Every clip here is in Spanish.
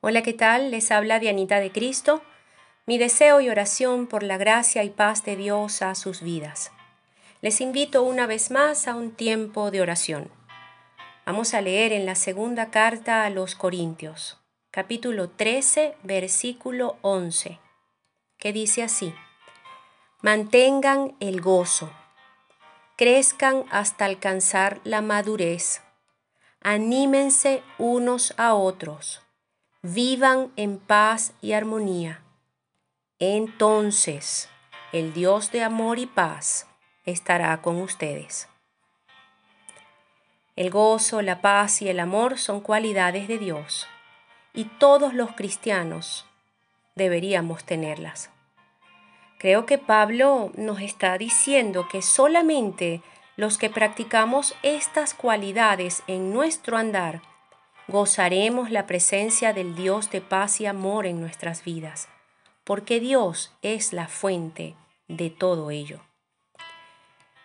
Hola, ¿qué tal? Les habla Dianita de Cristo. Mi deseo y oración por la gracia y paz de Dios a sus vidas. Les invito una vez más a un tiempo de oración. Vamos a leer en la segunda carta a los Corintios, capítulo 13, versículo 11, que dice así, Mantengan el gozo, crezcan hasta alcanzar la madurez, anímense unos a otros vivan en paz y armonía. Entonces el Dios de amor y paz estará con ustedes. El gozo, la paz y el amor son cualidades de Dios y todos los cristianos deberíamos tenerlas. Creo que Pablo nos está diciendo que solamente los que practicamos estas cualidades en nuestro andar gozaremos la presencia del Dios de paz y amor en nuestras vidas, porque Dios es la fuente de todo ello.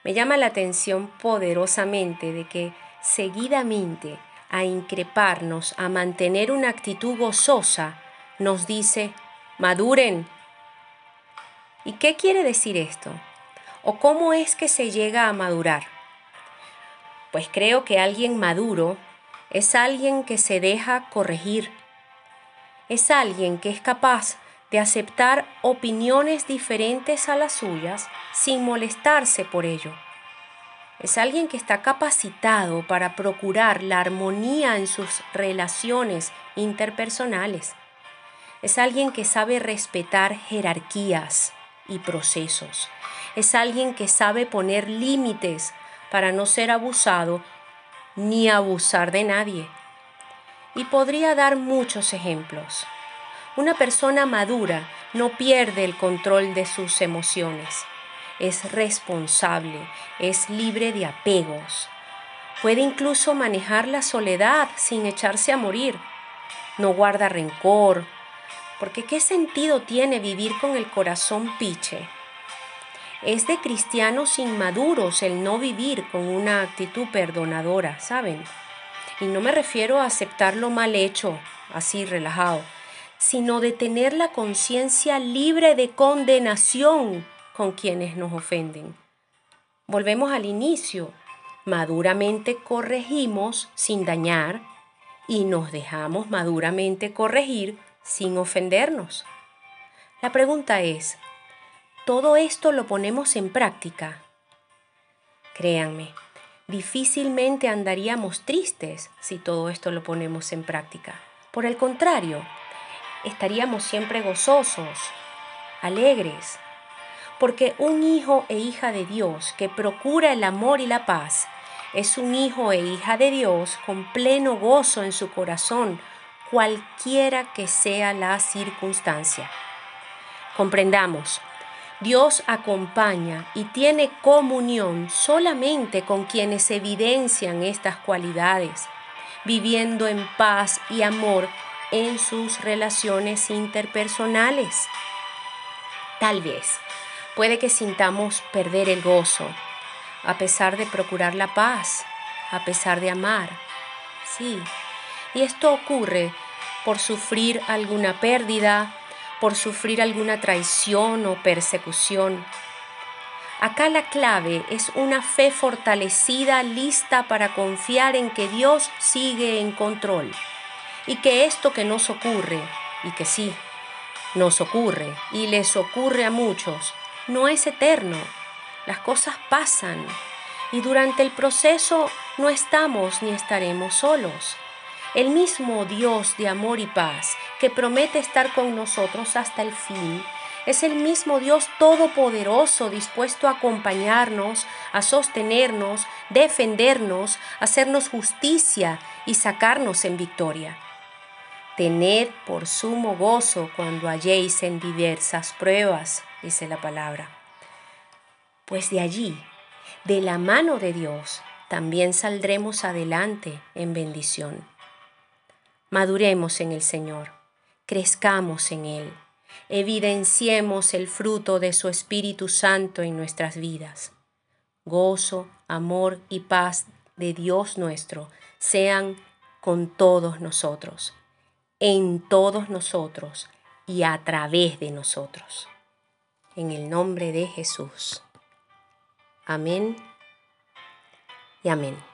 Me llama la atención poderosamente de que seguidamente a increparnos, a mantener una actitud gozosa, nos dice, maduren. ¿Y qué quiere decir esto? ¿O cómo es que se llega a madurar? Pues creo que alguien maduro es alguien que se deja corregir. Es alguien que es capaz de aceptar opiniones diferentes a las suyas sin molestarse por ello. Es alguien que está capacitado para procurar la armonía en sus relaciones interpersonales. Es alguien que sabe respetar jerarquías y procesos. Es alguien que sabe poner límites para no ser abusado ni abusar de nadie. Y podría dar muchos ejemplos. Una persona madura no pierde el control de sus emociones. Es responsable, es libre de apegos. Puede incluso manejar la soledad sin echarse a morir. No guarda rencor, porque ¿qué sentido tiene vivir con el corazón piche? Es de cristianos inmaduros el no vivir con una actitud perdonadora, ¿saben? Y no me refiero a aceptar lo mal hecho, así relajado, sino de tener la conciencia libre de condenación con quienes nos ofenden. Volvemos al inicio. Maduramente corregimos sin dañar y nos dejamos maduramente corregir sin ofendernos. La pregunta es, todo esto lo ponemos en práctica. Créanme, difícilmente andaríamos tristes si todo esto lo ponemos en práctica. Por el contrario, estaríamos siempre gozosos, alegres, porque un hijo e hija de Dios que procura el amor y la paz es un hijo e hija de Dios con pleno gozo en su corazón, cualquiera que sea la circunstancia. Comprendamos, Dios acompaña y tiene comunión solamente con quienes evidencian estas cualidades, viviendo en paz y amor en sus relaciones interpersonales. Tal vez puede que sintamos perder el gozo, a pesar de procurar la paz, a pesar de amar. Sí, y esto ocurre por sufrir alguna pérdida, por sufrir alguna traición o persecución. Acá la clave es una fe fortalecida, lista para confiar en que Dios sigue en control y que esto que nos ocurre, y que sí, nos ocurre y les ocurre a muchos, no es eterno. Las cosas pasan y durante el proceso no estamos ni estaremos solos. El mismo Dios de amor y paz que promete estar con nosotros hasta el fin, es el mismo Dios todopoderoso dispuesto a acompañarnos, a sostenernos, defendernos, hacernos justicia y sacarnos en victoria. Tened por sumo gozo cuando halléis en diversas pruebas, dice la palabra. Pues de allí, de la mano de Dios, también saldremos adelante en bendición maduremos en el Señor, crezcamos en Él, evidenciemos el fruto de su Espíritu Santo en nuestras vidas. Gozo, amor y paz de Dios nuestro sean con todos nosotros. en todos nosotros y a través de nosotros. En el nombre de Jesús. Amén y amén.